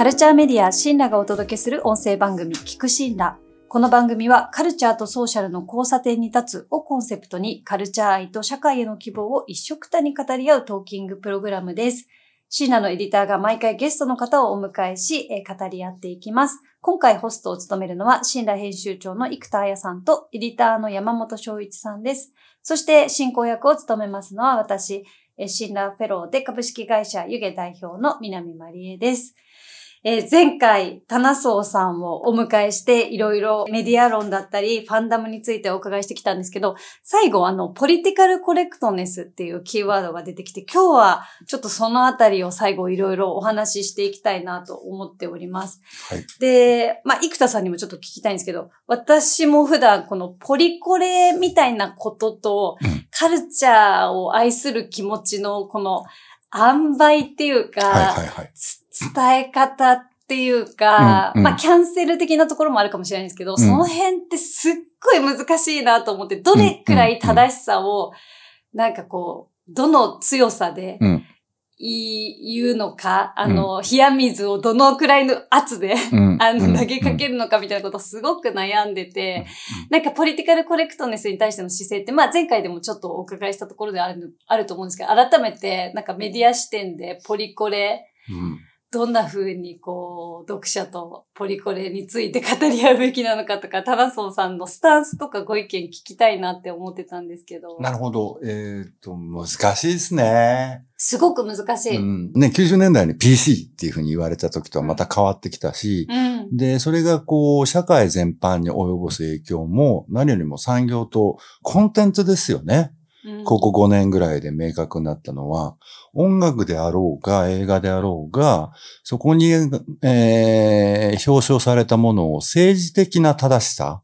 カルチャーメディアシンラがお届けする音声番組聞くシンラ。この番組はカルチャーとソーシャルの交差点に立つをコンセプトにカルチャー愛と社会への希望を一緒くたに語り合うトーキングプログラムです。シーナのエディターが毎回ゲストの方をお迎えし、え語り合っていきます。今回ホストを務めるのは、シンラ編集長の生田彩さんと、エディターの山本翔一さんです。そして、進行役を務めますのは私、えシンラフェローで株式会社湯気代表の南まりえです。えー前回、タナソーさんをお迎えして、いろいろメディア論だったり、ファンダムについてお伺いしてきたんですけど、最後、あの、ポリティカルコレクトネスっていうキーワードが出てきて、今日はちょっとそのあたりを最後いろいろお話ししていきたいなと思っております。はいで、まあ、生田さんにもちょっと聞きたいんですけど、私も普段このポリコレみたいなことと、うんカルチャーを愛する気持ちのこの塩梅っていうか、はいはいはい。つ伝え方っていうか、うんうんまあ、キャンセル的なところもあるかもしれないんですけど、その辺ってすっごい難しいなと思って、どれくらい正しさを、なんかこう、どの強さでうん。言うのか、あの、冷や水をどのくらいの圧で、うん。あの、うん。投げかけるのかみたいなことをすごく悩んでて、なんかポリティカルコレクトネスに対しての姿勢って、まあ前回でもちょっとお伺いしたところであるあると思うんですけど、改めてなんかメディア視点でポリコレ、うんどんな風にこう、読者とポリコレについて語り合うべきなのかとか、タナソンさんのスタンスとかご意見聞きたいなって思ってたんですけど、なるほど。えっ、と、難しいですね。すごく難しい。ううん。ん。ね、90年代に PC っていうふうに言われた時とはまた変わってきたし、で、それがこう、社会全般に及ぼす影響も、何よりも産業とコンテンツですよね。うん。ここ5年ぐらいで明確になったのは、音楽であろうが映画であろうが、そこに、えー表彰されたものを政治的な正しさ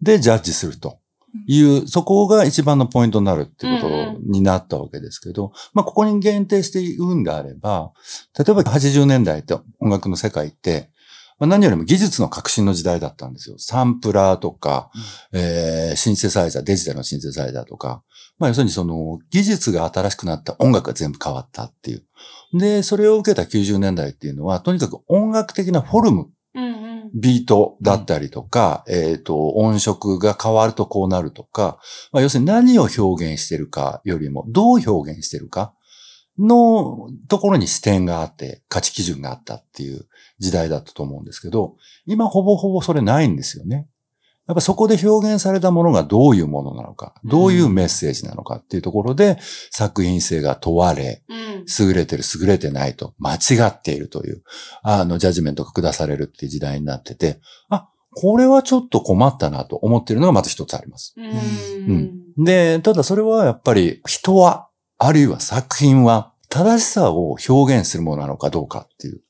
でジャッジするという、そこが一番のポイントになるっていうことになったわけですけど、まあ、ここに限定して言うんであれば、例えば80年代って音楽の世界って、まあ、何よりも技術の革新の時代だったんですよ。サンプラーとか、えーシンセサイザー、デジタルのシンセサイザーとか、まあ要するにその技術が新しくなった音楽が全部変わったっていう。で、それを受けた90年代っていうのは、とにかく音楽的なフォルム、うんうんビートだったりとか、えっ、と、音色が変わるとこうなるとか、まあ要するに何を表現してるかよりも、どう表現してるかのところに視点があって、価値基準があったっていう時代だったと思うんですけど、今ほぼほぼそれないんですよね。やっぱそこで表現されたものがどういうものなのか、どういうメッセージなのかっていうところで作品性が問われ、うん優れてる、優れてないと、間違っているという、あの、ジャッジメントが下されるっていう時代になってて、あ、これはちょっと困ったなと思っているのがまず一つあります。うんで、ただそれはやっぱり人は、あるいは作品は正しさを表現するものなのかどうかっていう。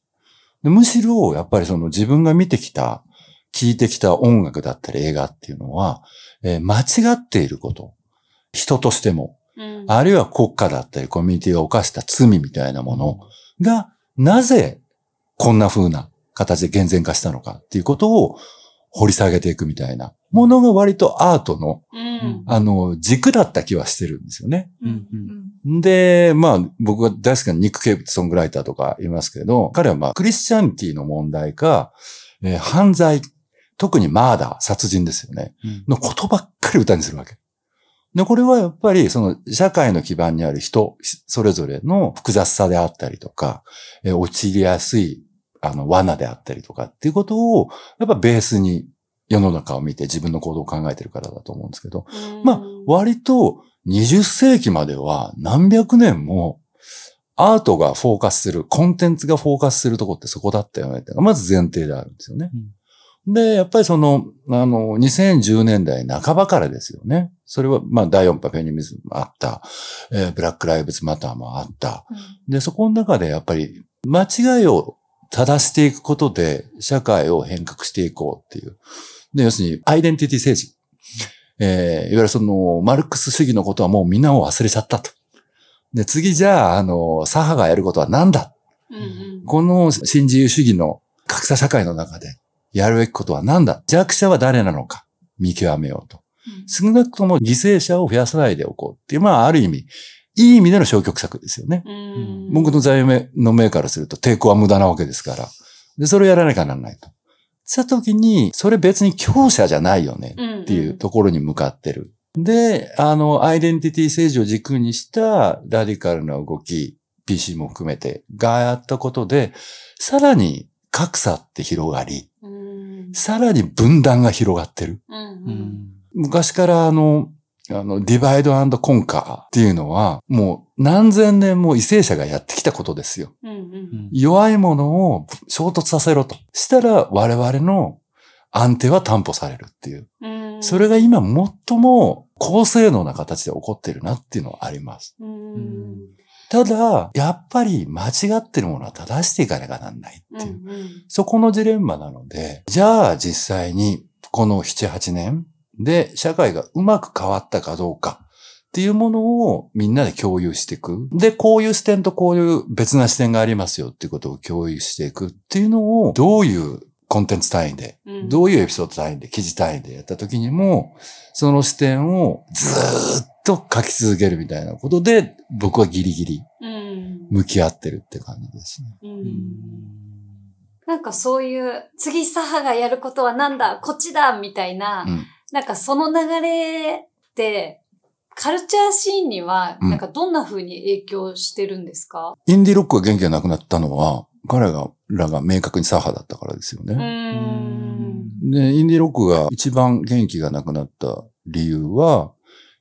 でむしろ、やっぱりその自分が見てきた、聞いてきた音楽だったり映画っていうのは、えー間違っていること。人としても、うん。あるいは国家だったりコミュニティが犯した罪みたいなものが、なぜこんな風な形で厳然化したのかっていうことを掘り下げていくみたいな。ものが割とアートの、うん。あの、軸だった気はしてるんですよね。うんで、まあ、僕が大好きなニック・ケイブソングライターとかいますけど、彼はまあ、クリスチャニティの問題か、えー犯罪、特にマーダー、殺人ですよね。のことばっかり歌にするわけ。で、これはやっぱり、その、社会の基盤にある人、それぞれの複雑さであったりとか、えー陥りやすい、あの、罠であったりとかっていうことを、やっぱベースに世の中を見て自分の行動を考えてるからだと思うんですけど、うんまあ、割と20世紀までは何百年もアートがフォーカスする、コンテンツがフォーカスするとこってそこだったよねってまず前提であるんですよね。で、やっぱりその、あの、2010年代半ばからですよね。それは、まあ、第4波フェニミズムもあった、えーブラックライブズマターもあった。で、そこの中でやっぱり、間違いを正していくことで、社会を変革していこうっていう。で、要するに、アイデンティティ政治。えーいわゆるその、マルクス主義のことはもうみんなを忘れちゃったと。で、次じゃあ、あの、左派がやることは何だうんうんこの新自由主義の格差社会の中でやるべきことは何だ？弱者は誰なのか？見極めようと。少なくとも犠牲者を増やさないでおこうっていう、まあ、ある意味、いい意味での消極策ですよね。うん僕の座右の銘からすると抵抗は無駄なわけですから。で、それをやらなきゃならないと。した時に、それ別に強者じゃないよねっていうところに向かってる。で、あの、アイデンティティ政治を軸にしたラディカルな動き、PC も含めてがやったことで、さらに格差って広がり、うんさらに分断が広がってる。うん昔からあの、あの、ディバイドコンカーっていうのは、もう何千年も為政者がやってきたことですよ。うんうん弱いものを衝突させろと。したら我々の安定は担保されるっていう。うんそれが今最も高性能な形で起こってるなっていうのはあります。うんただ、やっぱり間違ってるものは正していかなきゃなんないっていう。うんそこのジレンマなので、じゃあ実際にこの7、8年で社会がうまく変わったかどうかっていうものをみんなで共有していく。で、こういう視点とこういう別な視点がありますよっていうことを共有していくっていうのをどういうコンテンツ単位で、うんどういうエピソード単位で、記事単位でやった時にも、その視点をずーっと書き続けるみたいなことで、僕はギリギリうん。向き合ってるって感じですね。うん。なんかそういう、次左派がやることはなんだこっちだみたいな、うん。なんかその流れって、カルチャーシーンには、うん。なんかどんな風に影響してるんですか？インディロックが元気がなくなったのは、彼らが明確に左派だったからですようね。ん。で、インディロックが一番元気がなくなった理由は、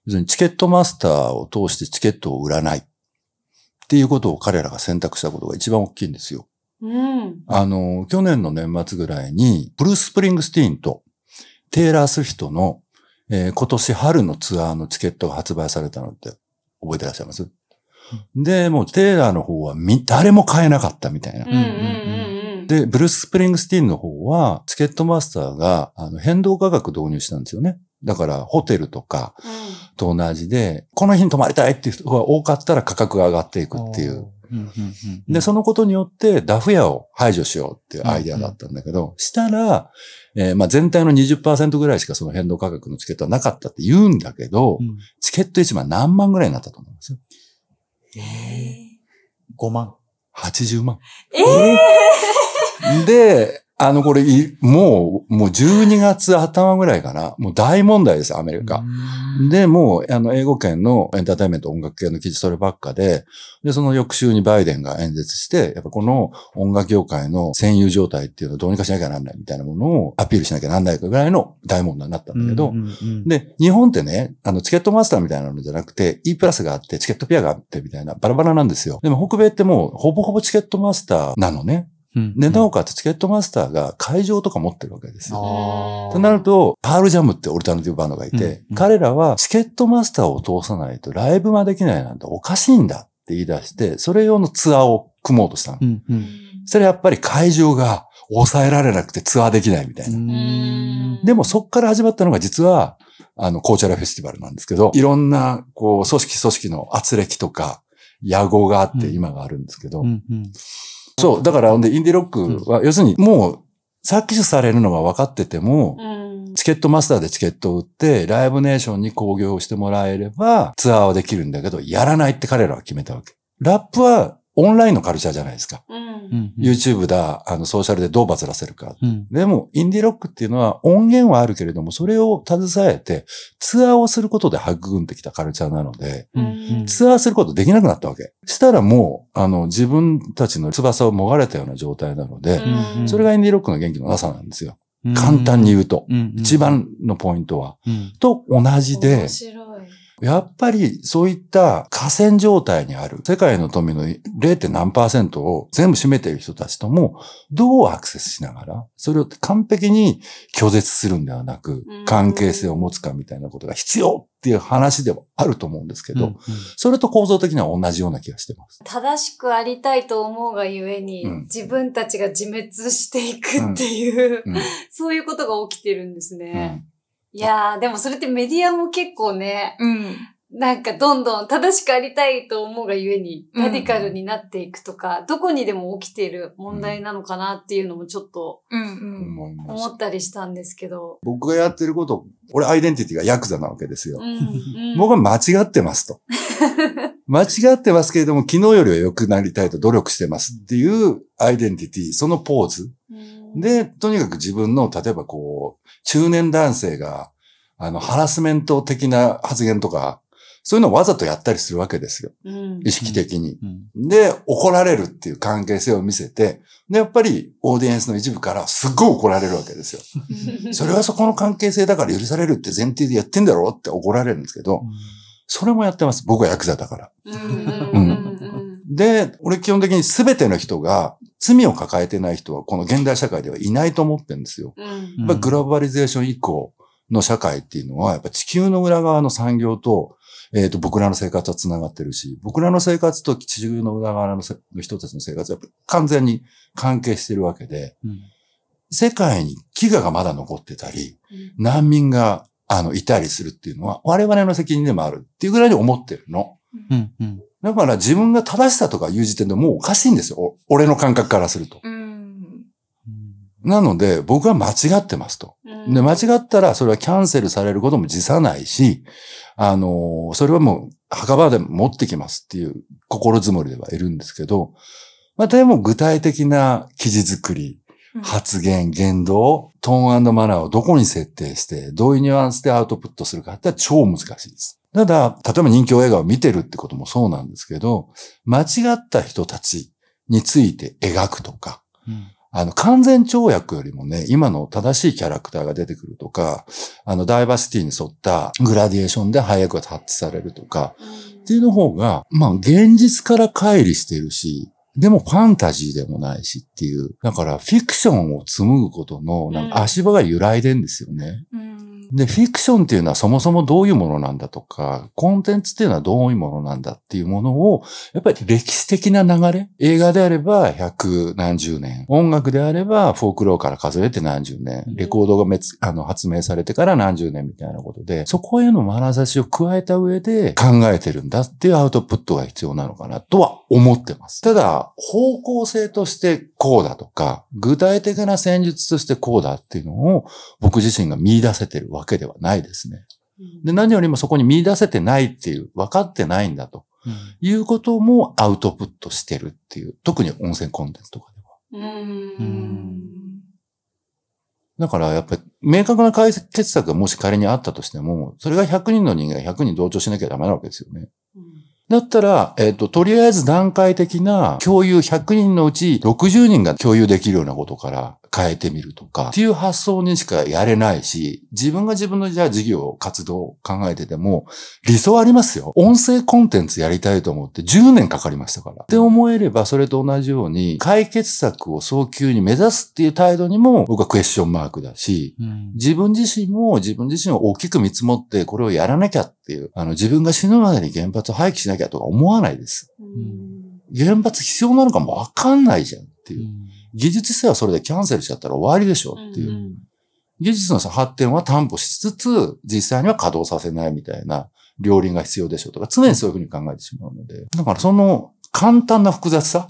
要するにチケットマスターを通してチケットを売らないっていうことを彼らが選択したことが一番大きいんですよ。うん。あの、去年の年末ぐらいに、ブルース・スプリングスティーンとテイラー・スウィフトの、えー今年春のツアーのチケットが発売されたのって覚えてらっしゃいます、で、もうテイラーの方はみ、誰も買えなかったみたいなうん。うんうんうん。で、ブルース・スプリングスティーンの方は、チケットマスターがあの変動価格導入したんですよね。だから、ホテルとかと同じで、この日に泊まりたいっていう人が多かったら価格が上がっていくっていう。。で、そのことによってダフ屋を排除しようっていうアイデアだったんだけど、したら、えーまあ全体の20%ぐらいしかその変動価格のチケットはなかったって言うんだけど、うんチケット1万何万ぐらいになったと思います？えー5万。?80 万。ええで、あの、これ、いもう、もう12月頭ぐらいかな。もう大問題です、アメリカ。で、もう、あの、英語圏のエンターテインメント音楽系の記事そればっかで、で、その翌週にバイデンが演説して、やっぱこの音楽業界の占有状態っていうのをどうにかしなきゃなんないみたいなものをアピールしなきゃなんないぐらいの大問題になったんだけど、で、で、日本ってね、あの、チケットマスターみたいなのじゃなくて、E プラスがあって、チケットピアがあってみたいな、バラバラなんですよ。でも北米ってもう、ほぼほぼチケットマスターなのね。で、なおかつチケットマスターが会場とか持ってるわけですよ。となると、パールジャムってオルタナティブバンドがいて、うん。うん。彼らはチケットマスターを通さないとライブができないなんておかしいんだって言い出して、それ用のツアーを組もうとしたの。うん。うん。それやっぱり会場が抑えられなくてツアーできないみたいな。うん。でもそっから始まったのが実は、あの、コーチャラフェスティバルなんですけど、いろんな、こう、組織組織の圧力とか、野号があってうん。今があるんですけど、うん。うんそう、だから、で、インディロックは、要するに、もう、搾取されるのが分かってても、うん。チケットマスターでチケットを売って、ライブネーションに興行してもらえれば、ツアーはできるんだけど、やらないって彼らは決めたわけ。ラップは、オンラインのカルチャーじゃないですか。うんうん YouTube だ、あの、ソーシャルでどうバズらせるか。うんでも、インディロックっていうのは音源はあるけれども、それを携えて、ツアーをすることで育んできたカルチャーなので、うんツアーすることできなくなったわけ。したらもう、あの、自分たちの翼をもがれたような状態なので、うんそれがインディロックの元気のなさなんですよ。うん簡単に言うと。うん一番のポイントは。うんと同じで面、白い。やっぱりそういった河川状態にある世界の富の 0. 何パーセントを全部占めている人たちともどうアクセスしながら、それを完璧に拒絶するんではなくうん、関係性を持つかみたいなことが必要っていう話でもあると思うんですけど、うんそれと構造的には同じような気がしてます。正しくありたいと思うがゆえに、うん自分たちが自滅していくっていう、うんそういうことが起きてるんですうね。んいやー、でもそれってメディアも結構ね、うん。なんかどんどん正しくありたいと思うがゆえに、うんラディカルになっていくとか、どこにでも起きている問題なのかなっていうのもちょっとうんうん。思ったりしたんですけど。僕がやってること、俺アイデンティティがヤクザなわけですよう。んうん僕は間違ってますと。間違ってますけれども、昨日よりは良くなりたいと努力してますっていうアイデンティティ、そのポーズ。うんで、とにかく自分の、例えばこう、中年男性が、あの、ハラスメント的な発言とか、そういうのをわざとやったりするわけですよ。うん意識的に。うんで、怒られるっていう関係性を見せて、で、やっぱりオーディエンスの一部からすっごい怒られるわけですよ。それはそこの関係性だから許されるって前提でやってんだろうって怒られるんですけど、それもやってます。僕はヤクザだから。うんうんうんで、俺基本的に全ての人が罪を抱えてない人はこの現代社会ではいないと思ってるんですよ。うんやっぱグローバリゼーション以降の社会っていうのは、やっぱ地球の裏側の産業と、えっ、と、僕らの生活は繋がってるし、僕らの生活と地球の裏側のせの人たちの生活はやっぱ完全に関係してるわけで、うん世界に飢餓がまだ残ってたり、難民が、あの、いたりするっていうのは、我々の責任でもあるっていうぐらいに思ってるの。うんうんだから自分が正しさとか言う時点でもうおかしいんですよ。お俺の感覚からすると。うんなので、僕は間違ってますと。うんで、間違ったら、それはキャンセルされることも辞さないし、あのーそれはもう、墓場で持ってきますっていう心づもりではいるんですけど、まあ、でも具体的な記事作り、うん発言、言動、トーンマナーをどこに設定して、どういうニュアンスでアウトプットするかって超難しいです。ただ、例えば人気映画を見てるってこともそうなんですけど、間違った人たちについて描くとか、うんあの、完全跳躍よりもね、今の正しいキャラクターが出てくるとか、あの、ダイバーシティに沿ったグラディエーションで配役がタッチされるとか、っていうの方が、まあ、現実から乖離してるし、でもファンタジーでもないしっていう。だから、フィクションを紡ぐことの、なんか足場が揺らいでんですよね。うんで、フィクションっていうのはそもそもどういうものなんだとか、コンテンツっていうのはどういうものなんだっていうものを、やっぱり歴史的な流れ映画であれば百何十年。音楽であればフォークローから数えて何十年。レコードがめつあの発明されてから何十年みたいなことで、そこへの眼差しを加えた上で考えてるんだっていうアウトプットが必要なのかなとは思ってます。ただ、方向性としてこうだとか、具体的な戦術としてこうだっていうのを僕自身が見出せてるわけではないですね。で、何よりもそこに見出せてないっていう、分かってないんだとうんいうこともアウトプットしてるっていう、特に音声コンテンツとかでは。うんだからやっぱり明確な解決策がもし仮にあったとしても、それが100人の人間が100人同調しなきゃダメなわけですよね。だったら、えっ、と、とりあえず段階的な共有100人のうち60人が共有できるようなことから変えてみるとか、っていう発想にしかやれないし、自分が自分のじゃあ事業、活動を考えてても、理想ありますよ。音声コンテンツやりたいと思って10年かかりましたから。って思えれば、それと同じように、解決策を早急に目指すっていう態度にも、僕はクエスチョンマークだし、うん自分自身も自分自身を大きく見積もってこれをやらなきゃっていう、あの自分が死ぬまでに原発を廃棄しなきゃとか思わないです。原発必要なのかもわかんないじゃんっていう。技術性はそれでキャンセルしちゃったら終わりでしょっていう。うん技術の発展は担保しつつ、実際には稼働させないみたいな両輪が必要でしょうとか、常にそういうふうに考えてしまうので。だからその簡単な複雑さ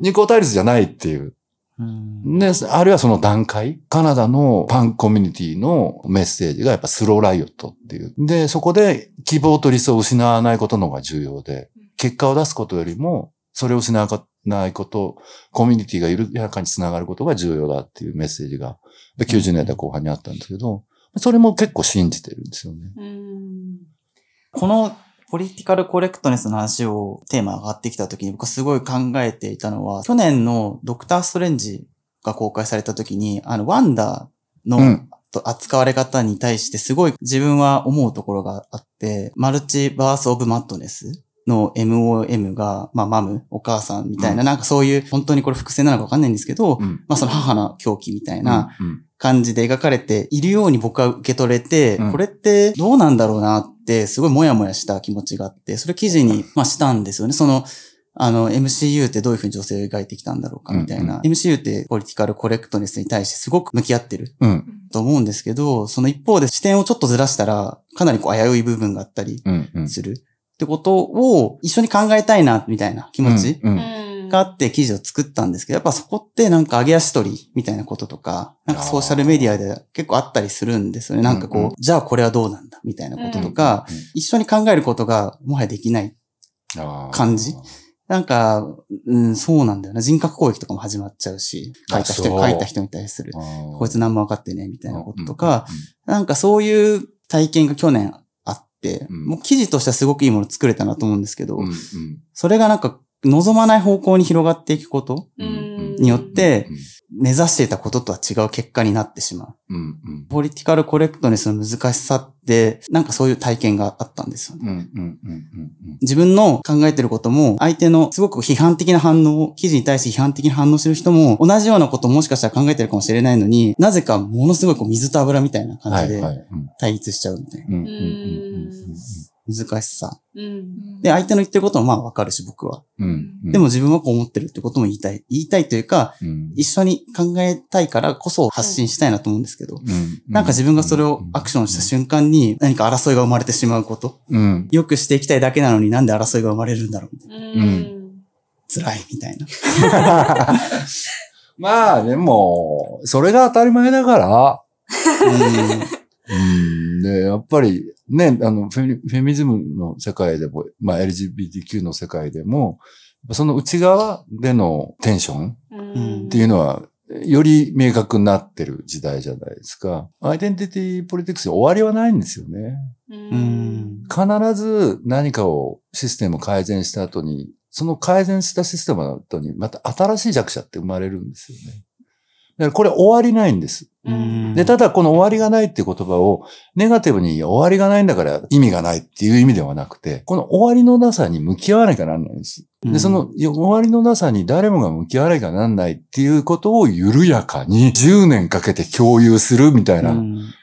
二項対立じゃないっていう。うんで、あるいはその段階、カナダのパンコミュニティのメッセージがやっぱスローライオットっていう。で、そこで希望と理想を失わないことの方が重要で、結果を出すことよりも、それを失わないこと、コミュニティが緩やかにつながることが重要だっていうメッセージが、90年代後半にあったんですけど、それも結構信じてるんですよね。うんこのポリティカルコレクトネスの話をテーマ上がってきた時に僕すごい考えていたのは、去年のドクターストレンジが公開された時に、あの、ワンダーの、うんと扱われ方に対してすごい自分は思うところがあって、マルチバースオブマットネスの MOM が、まあマム、お母さんみたいな、なんかそういう、本当にこれ伏線なのかわかんないんですけど、うん。まあその母の狂気みたいなうん、感じで描かれているように僕は受け取れて、うんこれってどうなんだろうなって、すごいもやもやした気持ちがあって、それ記事に、まあ、したんですよね。その、あの、MCU ってどういうふうに女性を描いてきたんだろうかみたいな。うん MCU ってポリティカルコレクトネスに対してすごく向き合ってるうん。と思うんですけど、その一方で視点をちょっとずらしたら、かなりこう危うい部分があったりうん。うん。ってことを一緒に考えたいな、みたいな気持ちがあって記事を作ったんですけど、やっぱそこってなんか上げ足取りみたいなこととか、なんかソーシャルメディアで結構あったりするんですよね。なんかこう、うんうんじゃあこれはどうなんだみたいなこととか、一緒に考えることがもはやできない。感じ？なんか、うん、そうなんだよな。人格攻撃とかも始まっちゃうし、書いた人、書いた人に対する。こいつ何も分かってね、みたいなこととうんか、、なんかそういう体験が去年うん。もう記事としてはすごくいいもの作れたなと思うんですけど、うんうん。それがなんか望まない方向に広がっていくことうん。うんによって、目指していたこととは違う結果になってしまう。うんうん。ポリティカルコレクトネスの難しさって、なんかそういう体験があったんですよね。自分の考えてることも、相手のすごく批判的な反応、記事に対して批判的に反応してる人も、同じようなことをもしかしたら考えてるかもしれないのに、なぜかものすごいこう水と油みたいな感じで対立しちゃうみたいな難しさ。うん。で、相手の言ってることもまあわかるし、僕は。うんうんでも、自分はこう思ってるってことも言いたい。言いたいというか、うん一緒に考えたいからこそ発信したいなと思うんですけど、うんなんか自分がそれをアクションした瞬間に何か争いが生まれてしまうこと。うんよくしていきたいだけなのになんで争いが生まれるんだろうみたいな。うん。辛いみたいな。まあでも、それが当たり前だから、うん、で、やっぱりね、あのフェミ、フェミズムの世界でも、まあ LGBTQ の世界でも、その内側でのテンションうんっていうのは、より明確になってる時代じゃないですか。アイデンティティポリティクスに終わりはないんですよね。ううん。必ず何かをシステムを改善した後に、その改善したシステムの後にまた新しい弱者って生まれるんですよね。だからこれ終わりないんです。うんで、ただこの終わりがないっていう言葉をネガティブに終わりがないんだから意味がないっていう意味ではなくて、この終わりのなさに向き合わなきゃなんないんです。で、うん。その終わりのなさに誰もが向き合わなきゃなんないっていうことを緩やかに10年かけて共有するみたいな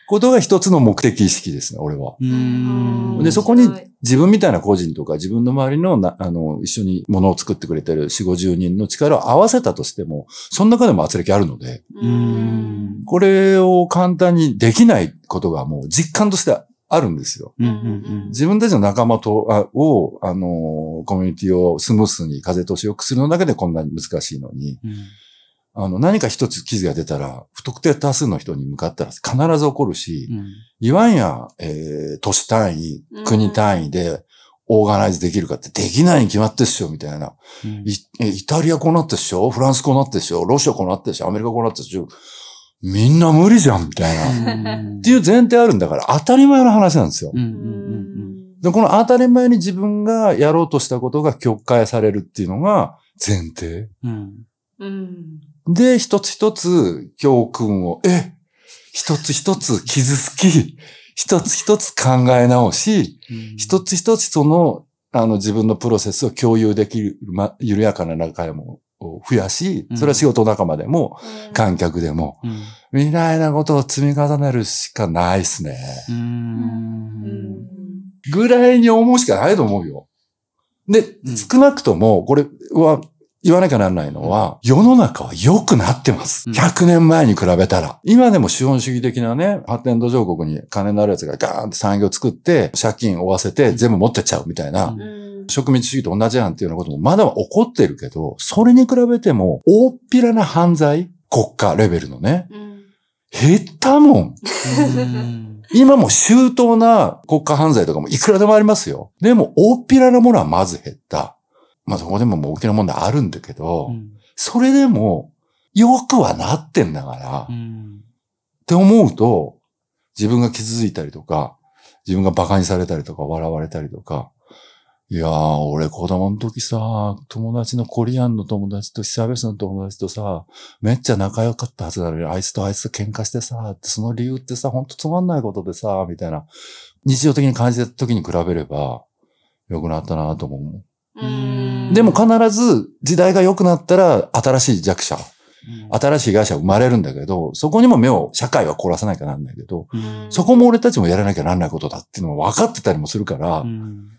ことが一つの目的意識ですね、俺は。うん。で、そこに自分みたいな個人とか自分の周りのな、あの、一緒に物を作ってくれてる4、50人の力を合わせたとしても、その中でも圧力あるので、うん。これを簡単にできないことがもう実感としてあるんですよ。うんうん自分たちの仲間と、あを、あの、コミュニティをスムースに風通しよくするのだけでこんなに難しいのに、うん。あの、何か一つ記事が出たら、不特定多数の人に向かったら必ず起こるし、うん。いわんや、えー都市単位うん、国単位で、オーガナイズできるかってできないに決まってっしょ、みたいな。うん。イえイタリアこうなってっしょフランスこうなってっしょロシアこうなってっしょアメリカこうなってっしょみんな無理じゃん、みたいな。うんっていう前提あるんだから当たり前の話なんですよう。んううんんで、この当たり前に自分がやろうとしたことが曲解されるっていうのが前提。で、一つ一つ教訓を、え、一つ一つ傷つき、一つ一つ考え直し、うん一つ一つその、あの自分のプロセスを共有できる、ま、緩やかな仲間を増やし、それは仕事仲間でも、観客でも、うん。みたいなことを積み重ねるしかないですね。ぐらいに思うしかないと思うよ。で、うん。少なくとも、これは言わなきゃならないのは、世の中は良くなってます。うん。100年前に比べたら。今でも資本主義的なね、発展途上国に金のある奴がガーンって産業作って、借金を負わせて全部持ってっちゃうみたいな、うんうん植民地主義と同じやんっていうようなこともまだ起こってるけど、それに比べても、大っぴらな犯罪、国家レベルのね、うん。減ったもん。うん。今も周到な国家犯罪とかもいくらでもありますよ。でも、大っぴらなものはまず減った。まあ、そこでももう大きな問題あるんだけど、それでも、良くはなってんだから、っうん。て思うと、自分が傷ついたりとか、自分が馬鹿にされたりとか、笑われたりとか、いやー、俺子供の時さ、友達のコリアンの友達と久々の友達とさ、めっちゃ仲良かったはずなのに、あいつとあいつと喧嘩してさ、ってその理由ってさ、ほんとつまんないことでさ、みたいな、日常的に感じた時に比べれば、良くなったなと思う。うん。でも必ず時代が良くなったら新しい弱者、新しい被害者が生まれるんだけど、そこにも目を社会は凝らさなきゃなんないけど、うん。そこも俺たちもやらなきゃなんないことだっていうのも分かってたりもするから、うん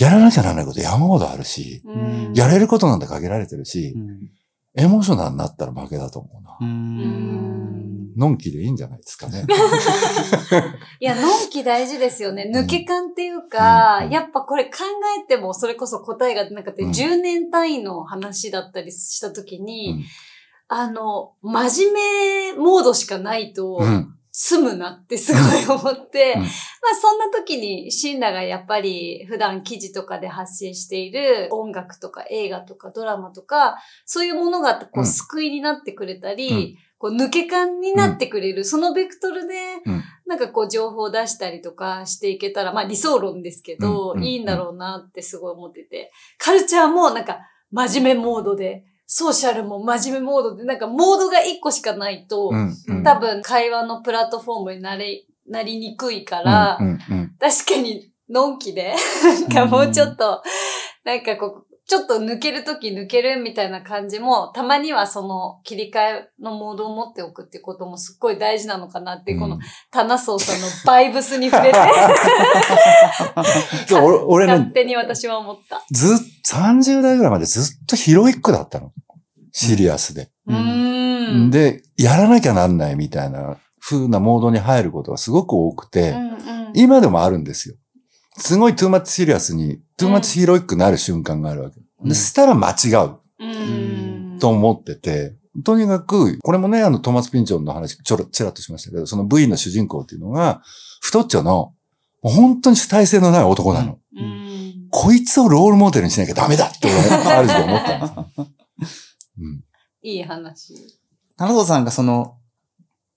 やらなきゃなんないこと山ほどあるし、うんやれることなんて限られてるしう、んエモーショナルになったら負けだと思うな。うんのんきでいいんじゃないですかね。いや、のんき大事ですよね。抜け感っていうか、うんやっぱこれ考えてもそれこそ答えがなくて、うん10年単位の話だったりしたときに、うんあの、真面目モードしかないと、うん。住むなってすごい思って、うん。まあそんな時にシンラがやっぱり普段記事とかで発信している音楽とか映画とかドラマとか、そういうものがこううん救いになってくれたり、うん。こう抜け感になってくれる、そのベクトルで、うん。なんかこう情報を出したりとかしていけたら、まあ理想論ですけど、いいんだろうなってすごい思ってて、カルチャーもなんか真面目モードで、ソーシャルも真面目モードで、なんかモードが一個しかないと、うんうん。多分会話のプラットフォームになれ、なりにくいから、うんうん確かに、のんきで、なんかもうちょっと、なんかこう、ちょっと抜けるとき抜けるみたいな感じも、たまにはその切り替えのモードを持っておくってこともすっごい大事なのかなって、うんこの、タナソーさんのバイブスに触れて、俺 俺勝ね、手に私は思った。ずっ、30代ぐらいまでずっとヒロイックだったの。シリアスで。うーん。で、やらなきゃなんないみたいな風なモードに入ることがすごく多くて、うんうん今でもあるんですよ。すごい too much serious に、 too much heroic になる瞬間があるわけ。うんで、したら間違ううん。と思ってて、とにかく、これもね、あの、トーマス・ピンチョンの話、ちょろ、ちらっとしましたけど、その V の主人公っていうのが、太っちょの、もう本当に主体性のない男なの。うん。こいつをロールモデルにしなきゃダメだって俺、ある時思ったんです。うん。いい話。七藤さんがその、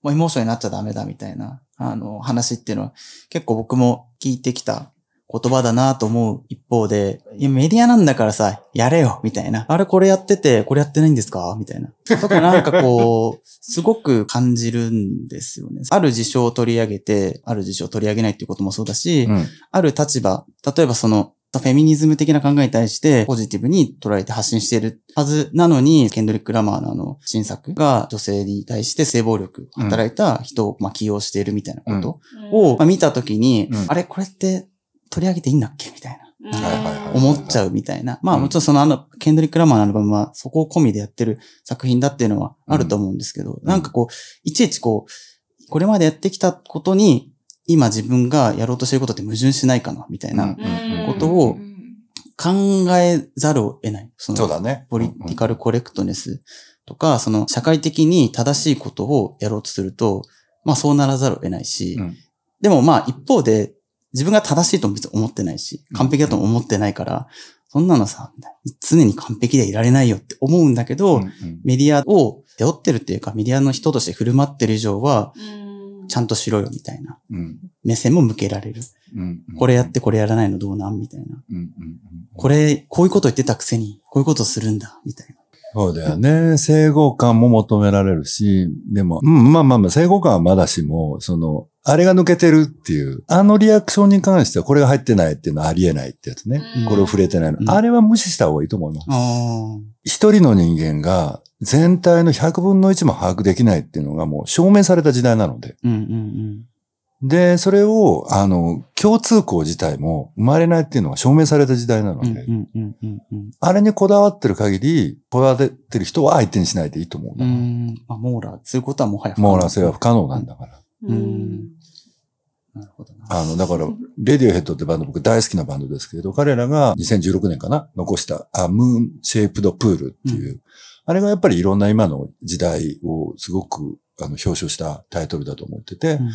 もうエモーションになっちゃダメだみたいな、あの、話っていうのは結構僕も聞いてきた言葉だなと思う一方で、いや、メディアなんだからさ、やれよみたいな。あれこれやってて、これやってないんですか？みたいな。とかなんかこう、すごく感じるんですよね。ある事象を取り上げて、ある事象を取り上げないっていうこともそうだし、うん。ある立場、例えばその、フェミニズム的な考えに対してポジティブに捉えて発信しているはずなのに、ケンドリック・ラマーのあの新作が女性に対して性暴力、うん働いた人をまあ起用しているみたいなことうんをまあ見たときに、うんあれこれって取り上げていいんだっけ？みたいな。思っちゃうみたいな。まあうんもちろんそのあの、ケンドリック・ラマーのアルバムはそこを込みでやってる作品だっていうのはあると思うんですけど、なんかこう、いちいちこう、これまでやってきたことに、今自分がやろうとしてることって矛盾しないかなみたいなうんことを考えざるを得ない。そのそうだね。ポリティカルコレクトネスとか、その社会的に正しいことをやろうとすると、まあそうならざるを得ないし、うんでもまあ一方で自分が正しいとも別に思ってないし、うん。完璧だとも思ってないから、そんなのさ、常に完璧でいられないよって思うんだけど、うんうん。メディアを背負ってるっていうか、メディアの人として振る舞ってる以上は、うん。ちゃんとしろよみたいなうん。目線も向けられる。うんこれやってこれやらないのどうなん？みたいな。うんうんうん。これ、こういうこと言ってたくせに、こういうことするんだ、みたいな。そうだよね。整合感も求められるし、でも、うん、まあまあまあ、整合感はまだしも、その、あれが抜けてるっていう、あのリアクションに関してはこれが入ってないっていうのはありえないってやつね。うんこれを触れてないの。うんあれは無視した方がいいと思います。あ一人の人間が全体の100分の1も把握できないっていうのがもう証明された時代なので。うんうんで、それを、あの、共通項自体も生まれないっていうのが証明された時代なのうん。うんで、うんうんうんうん。あれにこだわってる限り、こだわってる人は相手にしないでいいと思ううな。ん。まあ、網羅することはもはや不可能網羅性は不可能なんだから。うんなるほどな。あの、だから、レディオヘッドってバンド僕大好きなバンドですけれど、彼らが2016年かな残した、あ、ムーンシェイプドプールっていう、あれがやっぱりいろんな今の時代をすごくあの表彰したタイトルだと思ってて、うん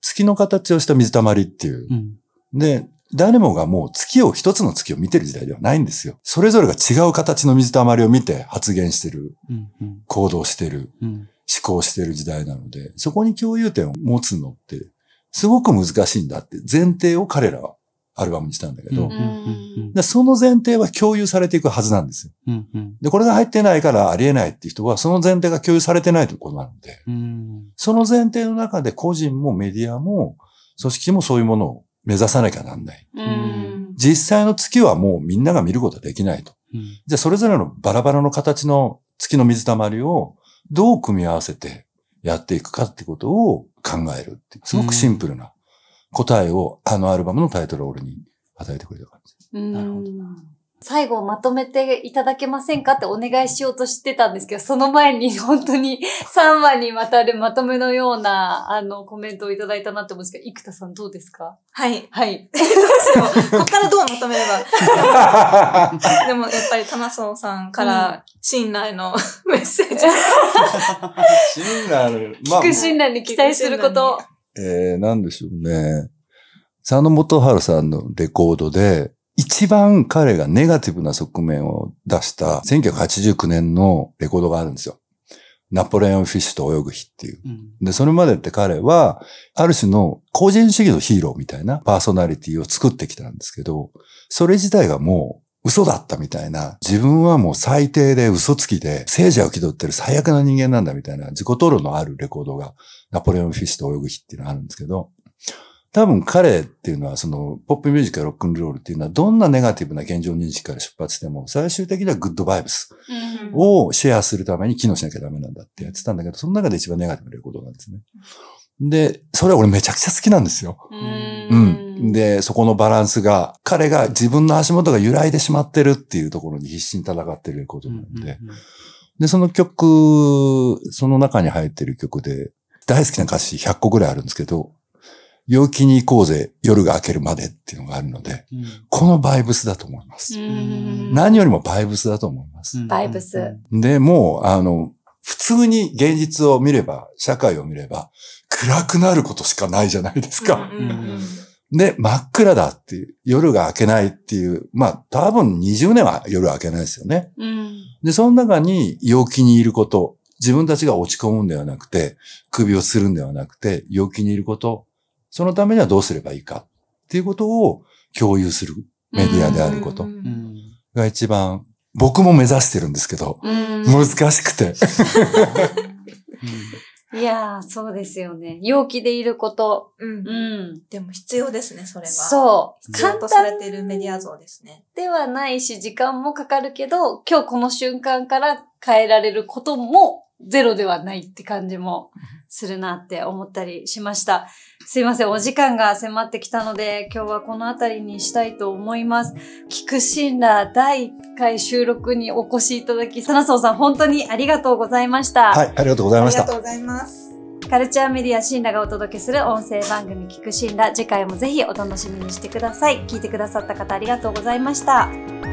月の形をした水たまりっていう。うん。で、誰もがもう月を、一つの月を見てる時代ではないんですよ。それぞれが違う形の水たまりを見て発言してる、うんうん行動してる、うん。思考してる時代なので、そこに共有点を持つのって、すごく難しいんだって前提を彼らはアルバムにしたんだけど、でその前提は共有されていくはずなん。ですよ。うん。うん。で、これが入ってないからありえないっていう人は、その前提が共有されてないということなので、うん。その前提の中で個人もメディアも組織もそういうものを目指さなきゃなん。ない。うん。実際の月はもうみん。なが見ることはできないと。うん。じゃあそれぞれのバラバラの形の月の水たまりをどう組み合わせてやっていくかってことを考えるっていう。すごくシンプルな答えをあのアルバムのタイトルを俺に与えてくれた感じ。なるほど最後まとめていただけませんかってお願いしようとしてたんですけど、その前に本当に 3話にわたるまとめのような、あの、コメントをいただいたなって思うんですけど、生田さんどうですか？はい。はい。どうしよう。ここからどうまとめれば。でもやっぱり、タナソンさんから信頼のメッセージ。信頼ある。聞く信頼に期待すること。えー、なんでしょうね。佐野元春さんのレコードで、一番彼がネガティブな側面を出した1989年のレコードがあるんですよ。ナポレオンフィッシュと泳ぐ日っていう。うんで、それまでって彼は、ある種の個人主義のヒーローみたいなパーソナリティを作ってきたんですけど、それ自体がもう嘘だったみたいな、自分はもう最低で嘘つきで、聖者を気取ってる最悪な人間なんだみたいな自己討論のあるレコードが、ナポレオンフィッシュと泳ぐ日っていうのがあるんですけど、多分彼っていうのはそのポップミュージックやロックンロールっていうのはどんなネガティブな現状認識から出発しても最終的にはグッドバイブスをシェアするために機能しなきゃダメなんだってやってたんだけど、その中で一番ネガティブなレコードなんですね。で、それは俺めちゃくちゃ好きなんですよ。ううんん。で、そこのバランスが、彼が自分の足元が揺らいでしまってるっていうところに必死に戦ってるレコードなんで。で、その曲、その中に入ってる曲で、大好きな歌詞100個ぐらいあるんですけど、陽気に行こうぜ、夜が明けるまでっていうのがあるので、うんこのバイブスだと思います。うん何よりもバイブスだと思います。うんバイブス。で、もう、あの、普通に現実を見れば、社会を見れば、暗くなることしかないじゃないですか。うんうんうんで、真っ暗だっていう、夜が明けないっていう、まあ、多分20年は夜明けないですよね。うんで、その中に陽気にいること、自分たちが落ち込むんではなくて、首をするんではなくて、陽気にいること、そのためにはどうすればいいかっていうことを共有するメディアであることが一番、僕も目指してるんですけど、うん難しくて。いやー、そうですよね。陽気でいること。うんうん。でも必要ですね、それは。う。そう。必要簡とされ単ているメディア像ですね。ではないし、時間もかかるけど、今日この瞬間から変えられることもゼロではないって感じもするなって思ったりしました。すいません、お時間が迫ってきたので、今日はこの辺りにしたいと思います。聞く信頼第1回収録にお越しいただき、サナソウさん本当にありがとうございました。はい、ありがとうございましたありがと。うございます。カルチャーメディアシンラがお届けする音声番組聞くシンラ次回もぜひお楽しみにしてください聞いてくださった方ありがとうございました